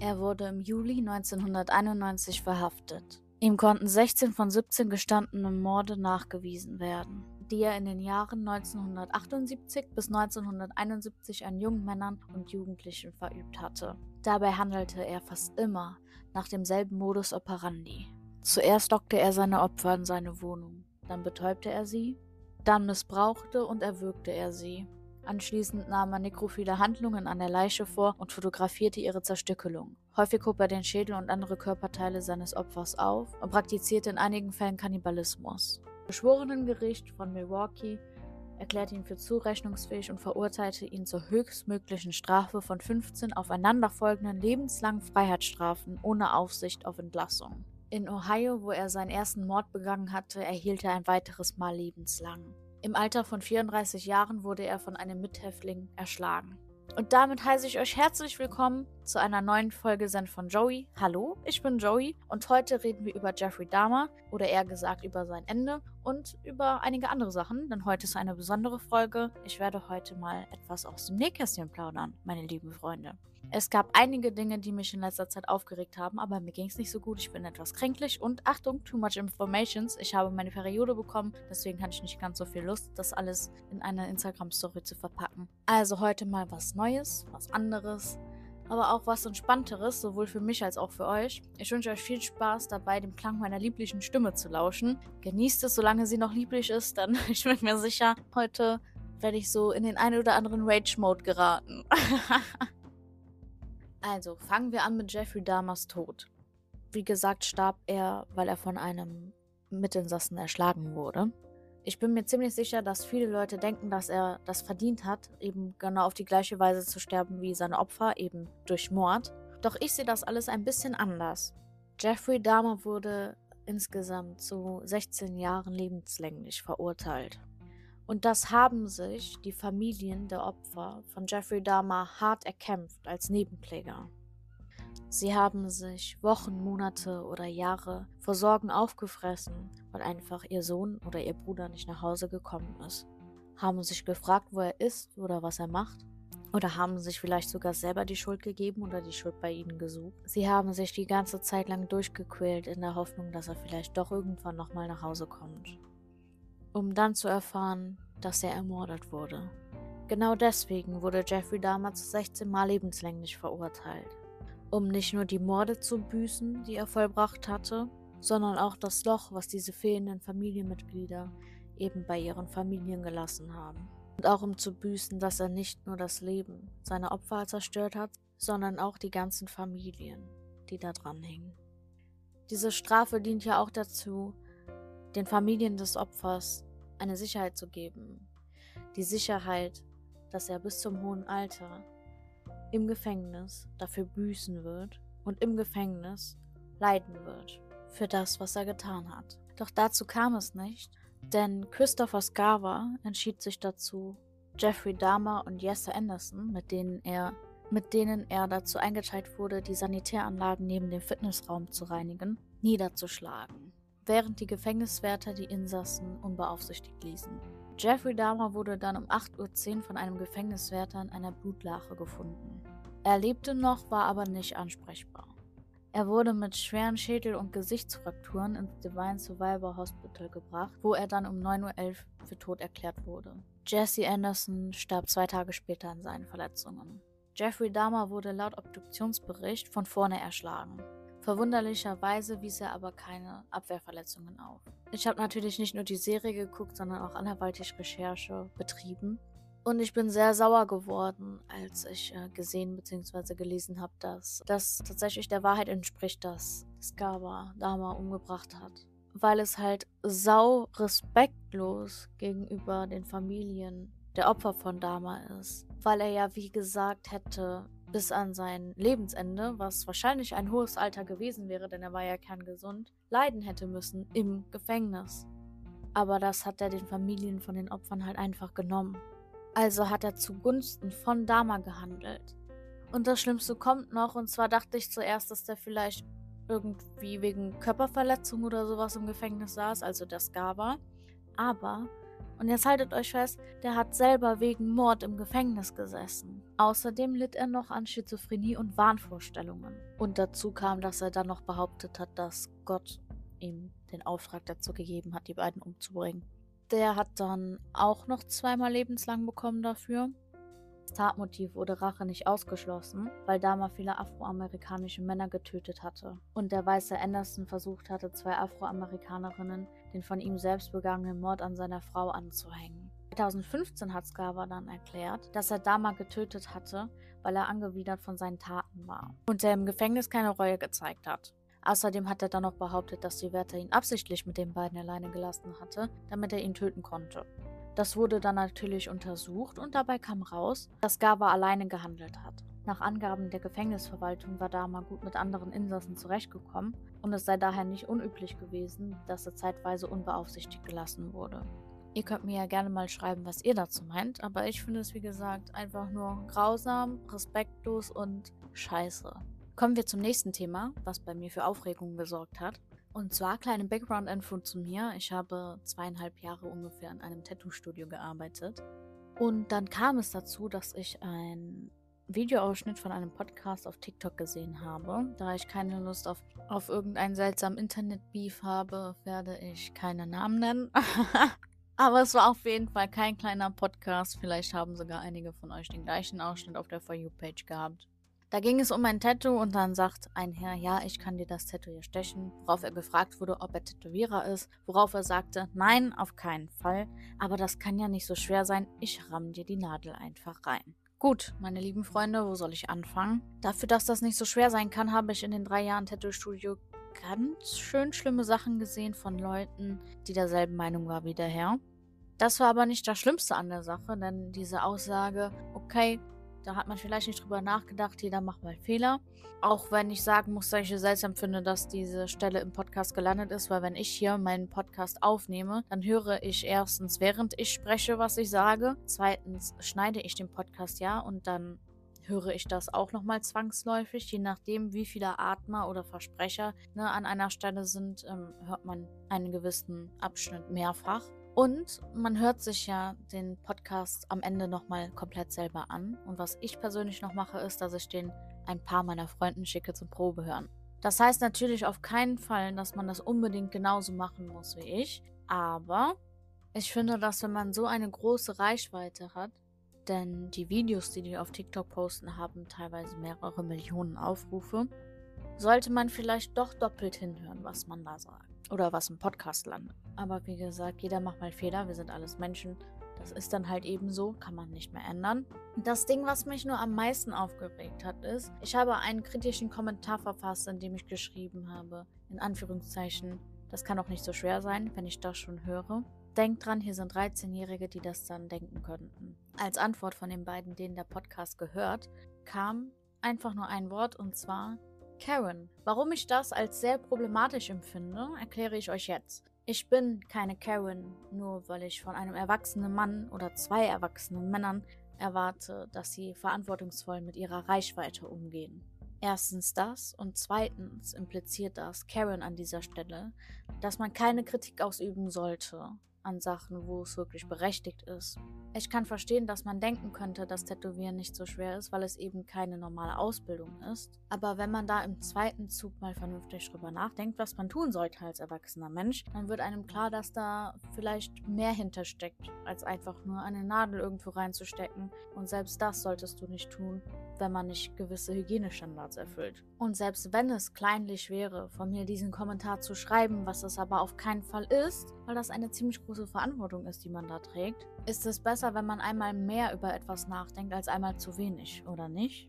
Er wurde im Juli 1991 verhaftet. Ihm konnten 16 von 17 gestandenen Morde nachgewiesen werden, die er in den Jahren 1978 bis 1971 an jungen Männern und Jugendlichen verübt hatte. Dabei handelte er fast immer nach demselben Modus operandi. Zuerst lockte er seine Opfer in seine Wohnung, dann betäubte er sie, dann missbrauchte und erwürgte er sie. Anschließend nahm er nekrophile Handlungen an der Leiche vor und fotografierte ihre Zerstückelung. Häufig hob er den Schädel und andere Körperteile seines Opfers auf und praktizierte in einigen Fällen Kannibalismus. Das Geschworenengericht von Milwaukee erklärte ihn für zurechnungsfähig und verurteilte ihn zur höchstmöglichen Strafe von 15 aufeinanderfolgenden lebenslangen Freiheitsstrafen ohne Aufsicht auf Entlassung. In Ohio, wo er seinen ersten Mord begangen hatte, erhielt er ein weiteres Mal lebenslang. Im Alter von 34 Jahren wurde er von einem Mithäftling erschlagen. Und damit heiße ich euch herzlich willkommen zu einer neuen Folge Send von Joey. Hallo, ich bin Joey und heute reden wir über Jeffrey Dahmer oder eher gesagt über sein Ende und über einige andere Sachen, denn heute ist eine besondere Folge. Ich werde heute mal etwas aus dem Nähkästchen plaudern, meine lieben Freunde. Es gab einige Dinge, die mich in letzter Zeit aufgeregt haben, aber mir ging es nicht so gut. Ich bin etwas kränklich und Achtung, too much informations. Ich habe meine Periode bekommen, deswegen hatte ich nicht ganz so viel Lust, das alles in eine Instagram-Story zu verpacken. Also heute mal was Neues, was anderes, aber auch was Entspannteres, sowohl für mich als auch für euch. Ich wünsche euch viel Spaß dabei, dem Klang meiner lieblichen Stimme zu lauschen. Genießt es, solange sie noch lieblich ist, dann ich bin mir sicher, heute werde ich so in den einen oder anderen Rage-Mode geraten. Also, fangen wir an mit Jeffrey Dahmers Tod. Wie gesagt, starb er, weil er von einem Mitinsassen erschlagen wurde. Ich bin mir ziemlich sicher, dass viele Leute denken, dass er das verdient hat, eben genau auf die gleiche Weise zu sterben wie seine Opfer, eben durch Mord. Doch ich sehe das alles ein bisschen anders. Jeffrey Dahmer wurde insgesamt zu 16 Jahren lebenslänglich verurteilt. Und das haben sich die Familien der Opfer von Jeffrey Dahmer hart erkämpft als Nebenkläger. Sie haben sich Wochen, Monate oder Jahre vor Sorgen aufgefressen, weil einfach ihr Sohn oder ihr Bruder nicht nach Hause gekommen ist. Haben sich gefragt, wo er ist oder was er macht. Oder haben sich vielleicht sogar selber die Schuld gegeben oder die Schuld bei ihnen gesucht. Sie haben sich die ganze Zeit lang durchgequält in der Hoffnung, dass er vielleicht doch irgendwann nochmal nach Hause kommt um dann zu erfahren, dass er ermordet wurde. Genau deswegen wurde Jeffrey damals 16 Mal lebenslänglich verurteilt, um nicht nur die Morde zu büßen, die er vollbracht hatte, sondern auch das Loch, was diese fehlenden Familienmitglieder eben bei ihren Familien gelassen haben. Und auch um zu büßen, dass er nicht nur das Leben seiner Opfer zerstört hat, sondern auch die ganzen Familien, die da dran hingen. Diese Strafe dient ja auch dazu, den Familien des Opfers eine Sicherheit zu geben. Die Sicherheit, dass er bis zum hohen Alter im Gefängnis dafür büßen wird und im Gefängnis leiden wird für das, was er getan hat. Doch dazu kam es nicht, denn Christopher Scarver entschied sich dazu, Jeffrey Dahmer und Jesse Anderson, mit denen er mit denen er dazu eingeteilt wurde, die Sanitäranlagen neben dem Fitnessraum zu reinigen, niederzuschlagen während die Gefängniswärter die Insassen unbeaufsichtigt ließen. Jeffrey Dahmer wurde dann um 8.10 Uhr von einem Gefängniswärter in einer Blutlache gefunden. Er lebte noch, war aber nicht ansprechbar. Er wurde mit schweren Schädel- und Gesichtsfrakturen ins Divine Survivor Hospital gebracht, wo er dann um 9.11 Uhr für tot erklärt wurde. Jesse Anderson starb zwei Tage später an seinen Verletzungen. Jeffrey Dahmer wurde laut Obduktionsbericht von vorne erschlagen. Verwunderlicherweise wies er aber keine Abwehrverletzungen auf. Ich habe natürlich nicht nur die Serie geguckt, sondern auch anderweitig Recherche betrieben. Und ich bin sehr sauer geworden, als ich äh, gesehen bzw. gelesen habe, dass das tatsächlich der Wahrheit entspricht, dass Skaba Dama umgebracht hat. Weil es halt sau respektlos gegenüber den Familien der Opfer von Dama ist. Weil er ja, wie gesagt, hätte bis an sein Lebensende, was wahrscheinlich ein hohes Alter gewesen wäre, denn er war ja kerngesund, leiden hätte müssen im Gefängnis. Aber das hat er den Familien von den Opfern halt einfach genommen. Also hat er zugunsten von Dama gehandelt. Und das Schlimmste kommt noch, und zwar dachte ich zuerst, dass der vielleicht irgendwie wegen Körperverletzung oder sowas im Gefängnis saß, also Ska war. Aber Und jetzt haltet euch fest, der hat selber wegen Mord im Gefängnis gesessen. Außerdem litt er noch an Schizophrenie und Wahnvorstellungen. Und dazu kam, dass er dann noch behauptet hat, dass Gott ihm den Auftrag dazu gegeben hat, die beiden umzubringen. Der hat dann auch noch zweimal lebenslang bekommen dafür. Tatmotiv wurde Rache nicht ausgeschlossen, weil Dama viele afroamerikanische Männer getötet hatte und der weiße Anderson versucht hatte, zwei Afroamerikanerinnen den von ihm selbst begangenen Mord an seiner Frau anzuhängen. 2015 hat Scarver dann erklärt, dass er Dama getötet hatte, weil er angewidert von seinen Taten war und er im Gefängnis keine Reue gezeigt hat. Außerdem hat er dann noch behauptet, dass die Wärter ihn absichtlich mit den beiden alleine gelassen hatte, damit er ihn töten konnte. Das wurde dann natürlich untersucht und dabei kam raus, dass Gava alleine gehandelt hat. Nach Angaben der Gefängnisverwaltung war Dama gut mit anderen Insassen zurechtgekommen und es sei daher nicht unüblich gewesen, dass er zeitweise unbeaufsichtigt gelassen wurde. Ihr könnt mir ja gerne mal schreiben, was ihr dazu meint, aber ich finde es wie gesagt einfach nur grausam, respektlos und scheiße. Kommen wir zum nächsten Thema, was bei mir für Aufregung gesorgt hat. Und zwar kleine Background-Info zu mir. Ich habe zweieinhalb Jahre ungefähr in einem Tattoo-Studio gearbeitet. Und dann kam es dazu, dass ich ein Videoausschnitt von einem Podcast auf TikTok gesehen habe. Da ich keine Lust auf, auf irgendeinen seltsamen Internet-Beef habe, werde ich keine Namen nennen. Aber es war auf jeden Fall kein kleiner Podcast. Vielleicht haben sogar einige von euch den gleichen Ausschnitt auf der For You-Page gehabt. Da ging es um ein Tattoo und dann sagt ein Herr, ja, ich kann dir das Tattoo hier stechen, worauf er gefragt wurde, ob er Tätowierer ist, worauf er sagte, nein, auf keinen Fall, aber das kann ja nicht so schwer sein, ich ramm dir die Nadel einfach rein. Gut, meine lieben Freunde, wo soll ich anfangen? Dafür, dass das nicht so schwer sein kann, habe ich in den drei Jahren Tattoo-Studio ganz schön schlimme Sachen gesehen von Leuten, die derselben Meinung war wie der Herr. Das war aber nicht das Schlimmste an der Sache, denn diese Aussage, okay, da hat man vielleicht nicht drüber nachgedacht, jeder macht mal Fehler. Auch wenn ich sagen muss, dass ich es seltsam finde, dass diese Stelle im Podcast gelandet ist, weil wenn ich hier meinen Podcast aufnehme, dann höre ich erstens, während ich spreche, was ich sage. Zweitens schneide ich den Podcast ja und dann höre ich das auch nochmal zwangsläufig. Je nachdem, wie viele Atmer oder Versprecher ne, an einer Stelle sind, ähm, hört man einen gewissen Abschnitt mehrfach. Und man hört sich ja den Podcast am Ende nochmal komplett selber an. Und was ich persönlich noch mache, ist, dass ich den ein paar meiner Freunden schicke zum Probehören. Das heißt natürlich auf keinen Fall, dass man das unbedingt genauso machen muss wie ich. Aber ich finde, dass wenn man so eine große Reichweite hat, denn die Videos, die die auf TikTok posten, haben teilweise mehrere Millionen Aufrufe, sollte man vielleicht doch doppelt hinhören, was man da sagt. Oder was im Podcast landet. Aber wie gesagt, jeder macht mal Fehler. Wir sind alles Menschen. Das ist dann halt eben so, kann man nicht mehr ändern. Das Ding, was mich nur am meisten aufgeregt hat, ist, ich habe einen kritischen Kommentar verfasst, in dem ich geschrieben habe, in Anführungszeichen, das kann auch nicht so schwer sein, wenn ich das schon höre. Denkt dran, hier sind 13-Jährige, die das dann denken könnten. Als Antwort von den beiden, denen der Podcast gehört, kam einfach nur ein Wort und zwar Karen. Warum ich das als sehr problematisch empfinde, erkläre ich euch jetzt. Ich bin keine Karen, nur weil ich von einem erwachsenen Mann oder zwei erwachsenen Männern erwarte, dass sie verantwortungsvoll mit ihrer Reichweite umgehen. Erstens das und zweitens impliziert das Karen an dieser Stelle, dass man keine Kritik ausüben sollte, an Sachen, wo es wirklich berechtigt ist. Ich kann verstehen, dass man denken könnte, dass Tätowieren nicht so schwer ist, weil es eben keine normale Ausbildung ist. Aber wenn man da im zweiten Zug mal vernünftig drüber nachdenkt, was man tun sollte als erwachsener Mensch, dann wird einem klar, dass da vielleicht mehr hintersteckt, als einfach nur eine Nadel irgendwo reinzustecken. Und selbst das solltest du nicht tun, wenn man nicht gewisse Hygienestandards erfüllt. Und selbst wenn es kleinlich wäre, von mir diesen Kommentar zu schreiben, was es aber auf keinen Fall ist, weil das eine ziemlich große Verantwortung ist, die man da trägt, ist es besser, wenn man einmal mehr über etwas nachdenkt, als einmal zu wenig, oder nicht?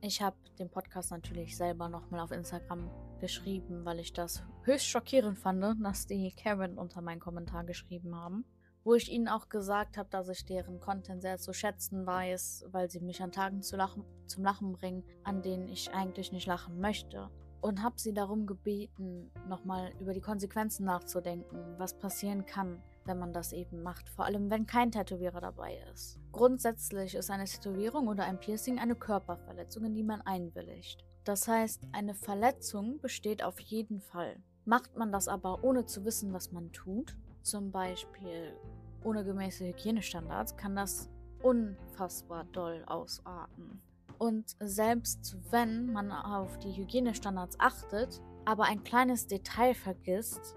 Ich habe den Podcast natürlich selber nochmal auf Instagram geschrieben, weil ich das höchst schockierend fand, dass die Karen unter meinen Kommentar geschrieben haben wo ich ihnen auch gesagt habe, dass ich deren Content sehr zu schätzen weiß, weil sie mich an Tagen zu lachen, zum Lachen bringen, an denen ich eigentlich nicht lachen möchte. Und habe sie darum gebeten, nochmal über die Konsequenzen nachzudenken, was passieren kann, wenn man das eben macht, vor allem wenn kein Tätowierer dabei ist. Grundsätzlich ist eine Tätowierung oder ein Piercing eine Körperverletzung, in die man einwilligt. Das heißt, eine Verletzung besteht auf jeden Fall. Macht man das aber ohne zu wissen, was man tut, zum Beispiel ohne gemäße Hygienestandards kann das unfassbar doll ausarten. Und selbst wenn man auf die Hygienestandards achtet, aber ein kleines Detail vergisst,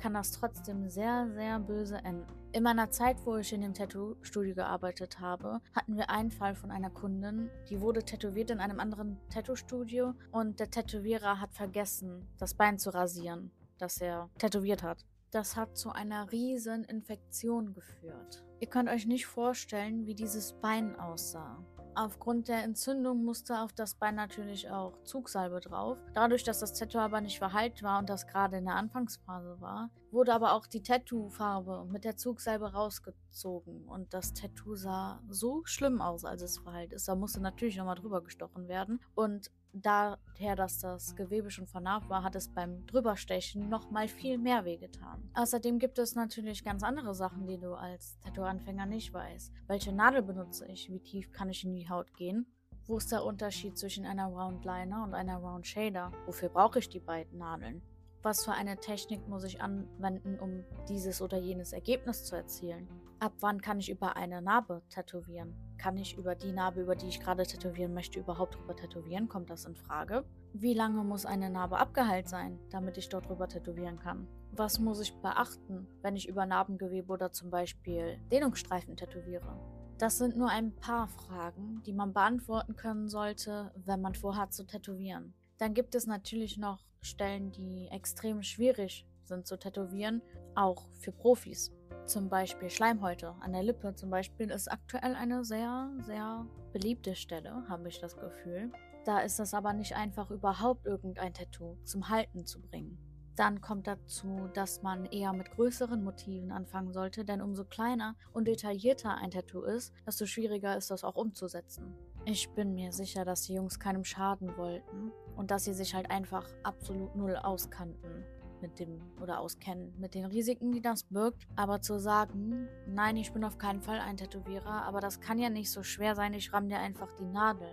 kann das trotzdem sehr, sehr böse enden. In meiner Zeit, wo ich in dem Tattoo-Studio gearbeitet habe, hatten wir einen Fall von einer Kundin, die wurde tätowiert in einem anderen Tattoo-Studio und der Tätowierer hat vergessen, das Bein zu rasieren, das er tätowiert hat. Das hat zu einer riesen Infektion geführt. Ihr könnt euch nicht vorstellen, wie dieses Bein aussah. Aufgrund der Entzündung musste auf das Bein natürlich auch Zugsalbe drauf. Dadurch, dass das Tattoo aber nicht verheilt war und das gerade in der Anfangsphase war, wurde aber auch die Tattoo-Farbe mit der Zugsalbe rausgezogen. Und das Tattoo sah so schlimm aus, als es verheilt ist. Da musste natürlich nochmal drüber gestochen werden. Und daher, dass das Gewebe schon vernarbt war, hat es beim Drüberstechen noch mal viel mehr wehgetan. Außerdem gibt es natürlich ganz andere Sachen, die du als Tattoo-Anfänger nicht weißt. Welche Nadel benutze ich? Wie tief kann ich in die Haut gehen? Wo ist der Unterschied zwischen einer Round Liner und einer Round Shader? Wofür brauche ich die beiden Nadeln? Was für eine Technik muss ich anwenden, um dieses oder jenes Ergebnis zu erzielen? Ab wann kann ich über eine Narbe tätowieren? Kann ich über die Narbe, über die ich gerade tätowieren möchte, überhaupt drüber tätowieren? Kommt das in Frage? Wie lange muss eine Narbe abgeheilt sein, damit ich dort drüber tätowieren kann? Was muss ich beachten, wenn ich über Narbengewebe oder zum Beispiel Dehnungsstreifen tätowiere? Das sind nur ein paar Fragen, die man beantworten können sollte, wenn man vorhat zu tätowieren. Dann gibt es natürlich noch Stellen, die extrem schwierig sind zu tätowieren, auch für Profis. Zum Beispiel Schleimhäute an der Lippe zum Beispiel ist aktuell eine sehr, sehr beliebte Stelle, habe ich das Gefühl. Da ist es aber nicht einfach, überhaupt irgendein Tattoo zum Halten zu bringen. Dann kommt dazu, dass man eher mit größeren Motiven anfangen sollte, denn umso kleiner und detaillierter ein Tattoo ist, desto schwieriger ist das auch umzusetzen. Ich bin mir sicher, dass die Jungs keinem schaden wollten und dass sie sich halt einfach absolut null auskannten mit dem oder auskennen mit den Risiken, die das birgt. Aber zu sagen, nein, ich bin auf keinen Fall ein Tätowierer, aber das kann ja nicht so schwer sein, ich ramm dir einfach die Nadel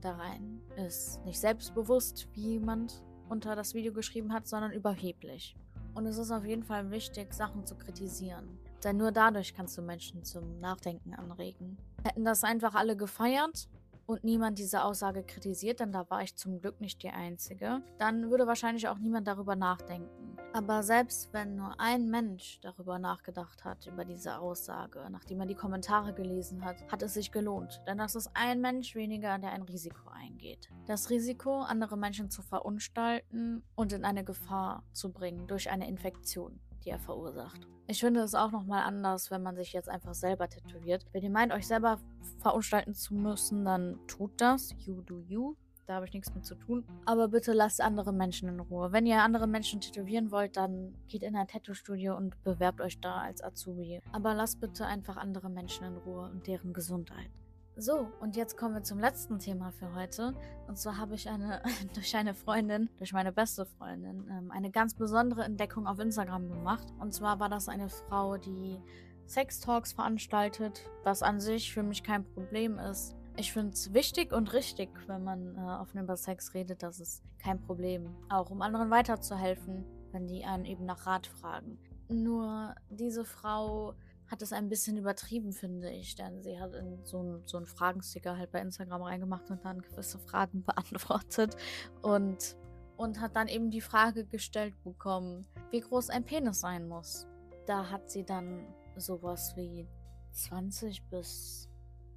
da rein, ist nicht selbstbewusst, wie jemand unter das Video geschrieben hat, sondern überheblich. Und es ist auf jeden Fall wichtig, Sachen zu kritisieren. Denn nur dadurch kannst du Menschen zum Nachdenken anregen. Hätten das einfach alle gefeiert, und niemand diese Aussage kritisiert, denn da war ich zum Glück nicht die Einzige, dann würde wahrscheinlich auch niemand darüber nachdenken. Aber selbst wenn nur ein Mensch darüber nachgedacht hat, über diese Aussage, nachdem er die Kommentare gelesen hat, hat es sich gelohnt. Denn das ist ein Mensch weniger, der ein Risiko eingeht. Das Risiko, andere Menschen zu verunstalten und in eine Gefahr zu bringen durch eine Infektion die er verursacht. Ich finde es auch nochmal anders, wenn man sich jetzt einfach selber tätowiert. Wenn ihr meint, euch selber verunstalten zu müssen, dann tut das. You do you. Da habe ich nichts mit zu tun. Aber bitte lasst andere Menschen in Ruhe. Wenn ihr andere Menschen tätowieren wollt, dann geht in ein Tattoo-Studio und bewerbt euch da als Azubi. Aber lasst bitte einfach andere Menschen in Ruhe und deren Gesundheit. So, und jetzt kommen wir zum letzten Thema für heute. Und zwar habe ich eine, durch eine Freundin, durch meine beste Freundin, ähm, eine ganz besondere Entdeckung auf Instagram gemacht. Und zwar war das eine Frau, die Sex-Talks veranstaltet, was an sich für mich kein Problem ist. Ich finde es wichtig und richtig, wenn man äh, offen über Sex redet, das ist kein Problem. Auch um anderen weiterzuhelfen, wenn die einen eben nach Rat fragen. Nur diese Frau hat es ein bisschen übertrieben, finde ich. Denn sie hat in so einen so Fragensticker halt bei Instagram reingemacht und dann gewisse Fragen beantwortet. Und, und hat dann eben die Frage gestellt bekommen, wie groß ein Penis sein muss. Da hat sie dann sowas wie 20 bis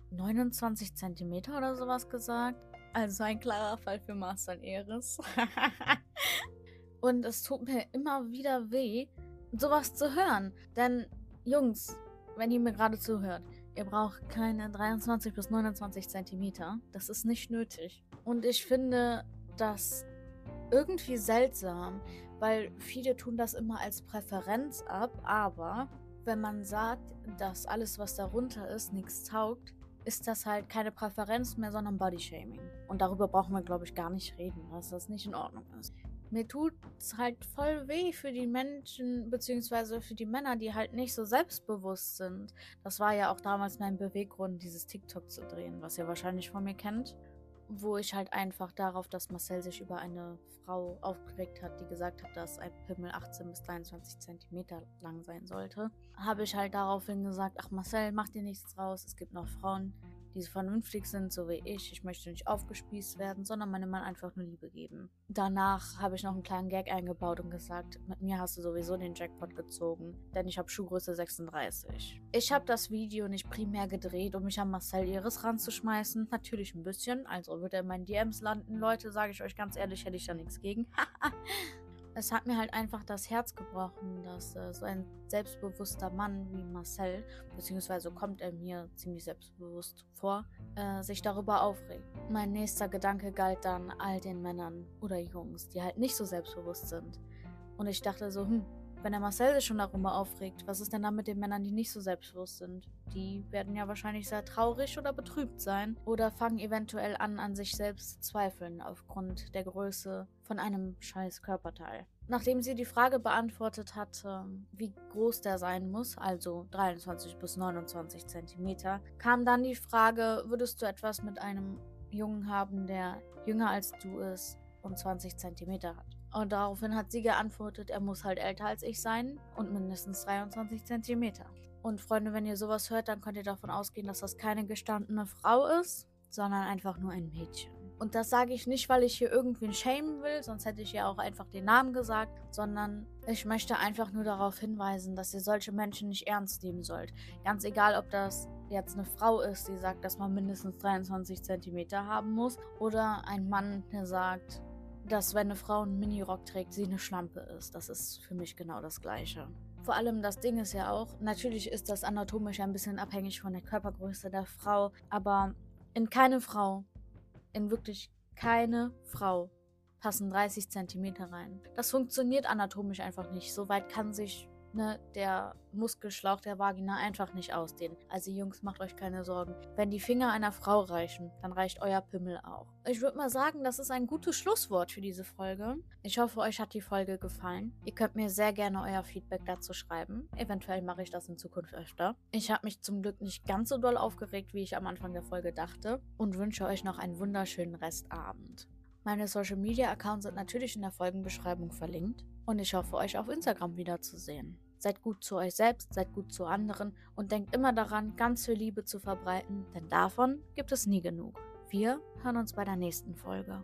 29 Zentimeter oder sowas gesagt. Also ein klarer Fall für Marcel Eres. und es tut mir immer wieder weh, sowas zu hören. Denn Jungs, wenn ihr mir gerade zuhört, ihr braucht keine 23 bis 29 Zentimeter. Das ist nicht nötig. Und ich finde das irgendwie seltsam, weil viele tun das immer als Präferenz ab, aber wenn man sagt, dass alles, was darunter ist, nichts taugt, ist das halt keine Präferenz mehr, sondern Bodyshaming. Und darüber brauchen wir, glaube ich, gar nicht reden, dass das nicht in Ordnung ist mir tut es halt voll weh für die Menschen, beziehungsweise für die Männer, die halt nicht so selbstbewusst sind. Das war ja auch damals mein Beweggrund, dieses TikTok zu drehen, was ihr wahrscheinlich von mir kennt. wo ich halt einfach darauf, dass Marcel sich über eine Frau aufgeregt hat, die gesagt hat, dass ein Pimmel 18 bis 23 Zentimeter lang sein sollte, habe ich halt daraufhin gesagt, ach Marcel, mach dir nichts draus, es gibt noch Frauen, die so vernünftig sind, so wie ich. Ich möchte nicht aufgespießt werden, sondern meinem Mann einfach nur Liebe geben. Danach habe ich noch einen kleinen Gag eingebaut und gesagt, mit mir hast du sowieso den Jackpot gezogen, denn ich habe Schuhgröße 36. Ich habe das Video nicht primär gedreht, um mich an Marcel Iris ranzuschmeißen. Natürlich ein bisschen, also wird er in meinen DMs landen. Leute, sage ich euch ganz ehrlich, hätte ich da nichts gegen. es hat mir halt einfach das Herz gebrochen, dass äh, so ein selbstbewusster Mann wie Marcel, beziehungsweise kommt er mir ziemlich selbstbewusst vor, äh, sich darüber aufregt. Mein nächster Gedanke galt dann all den Männern oder Jungs, die halt nicht so selbstbewusst sind. Und ich dachte so, hm, wenn der Marcel sich schon darüber aufregt, was ist denn dann mit den Männern, die nicht so selbstbewusst sind? Die werden ja wahrscheinlich sehr traurig oder betrübt sein oder fangen eventuell an, an sich selbst zu zweifeln aufgrund der Größe von einem scheiß Körperteil. Nachdem sie die Frage beantwortet hatte, wie groß der sein muss, also 23 bis 29 Zentimeter, kam dann die Frage, würdest du etwas mit einem Jungen haben, der jünger als du ist und 20 Zentimeter hat? Und daraufhin hat sie geantwortet, er muss halt älter als ich sein und mindestens 23 Zentimeter. Und Freunde, wenn ihr sowas hört, dann könnt ihr davon ausgehen, dass das keine gestandene Frau ist, sondern einfach nur ein Mädchen. Und das sage ich nicht, weil ich hier irgendwen schämen will, sonst hätte ich ja auch einfach den Namen gesagt, sondern ich möchte einfach nur darauf hinweisen, dass ihr solche Menschen nicht ernst nehmen sollt. Ganz egal, ob das jetzt eine Frau ist, die sagt, dass man mindestens 23 Zentimeter haben muss, oder ein Mann, der sagt, dass wenn eine Frau einen Minirock trägt, sie eine Schlampe ist. Das ist für mich genau das Gleiche. Vor allem das Ding ist ja auch, natürlich ist das anatomisch ein bisschen abhängig von der Körpergröße der Frau, aber in keine Frau, in wirklich keine Frau passen 30 Zentimeter rein. Das funktioniert anatomisch einfach nicht. So weit kann sich ne, der Muskelschlauch der Vagina einfach nicht ausdehnen. Also Jungs, macht euch keine Sorgen. Wenn die Finger einer Frau reichen, dann reicht euer Pimmel auch. Ich würde mal sagen, das ist ein gutes Schlusswort für diese Folge. Ich hoffe, euch hat die Folge gefallen. Ihr könnt mir sehr gerne euer Feedback dazu schreiben. Eventuell mache ich das in Zukunft öfter. Ich habe mich zum Glück nicht ganz so doll aufgeregt, wie ich am Anfang der Folge dachte und wünsche euch noch einen wunderschönen Restabend. Meine Social Media Accounts sind natürlich in der Folgenbeschreibung verlinkt und ich hoffe, euch auf Instagram wiederzusehen. Seid gut zu euch selbst, seid gut zu anderen und denkt immer daran, ganz viel Liebe zu verbreiten, denn davon gibt es nie genug. Wir hören uns bei der nächsten Folge.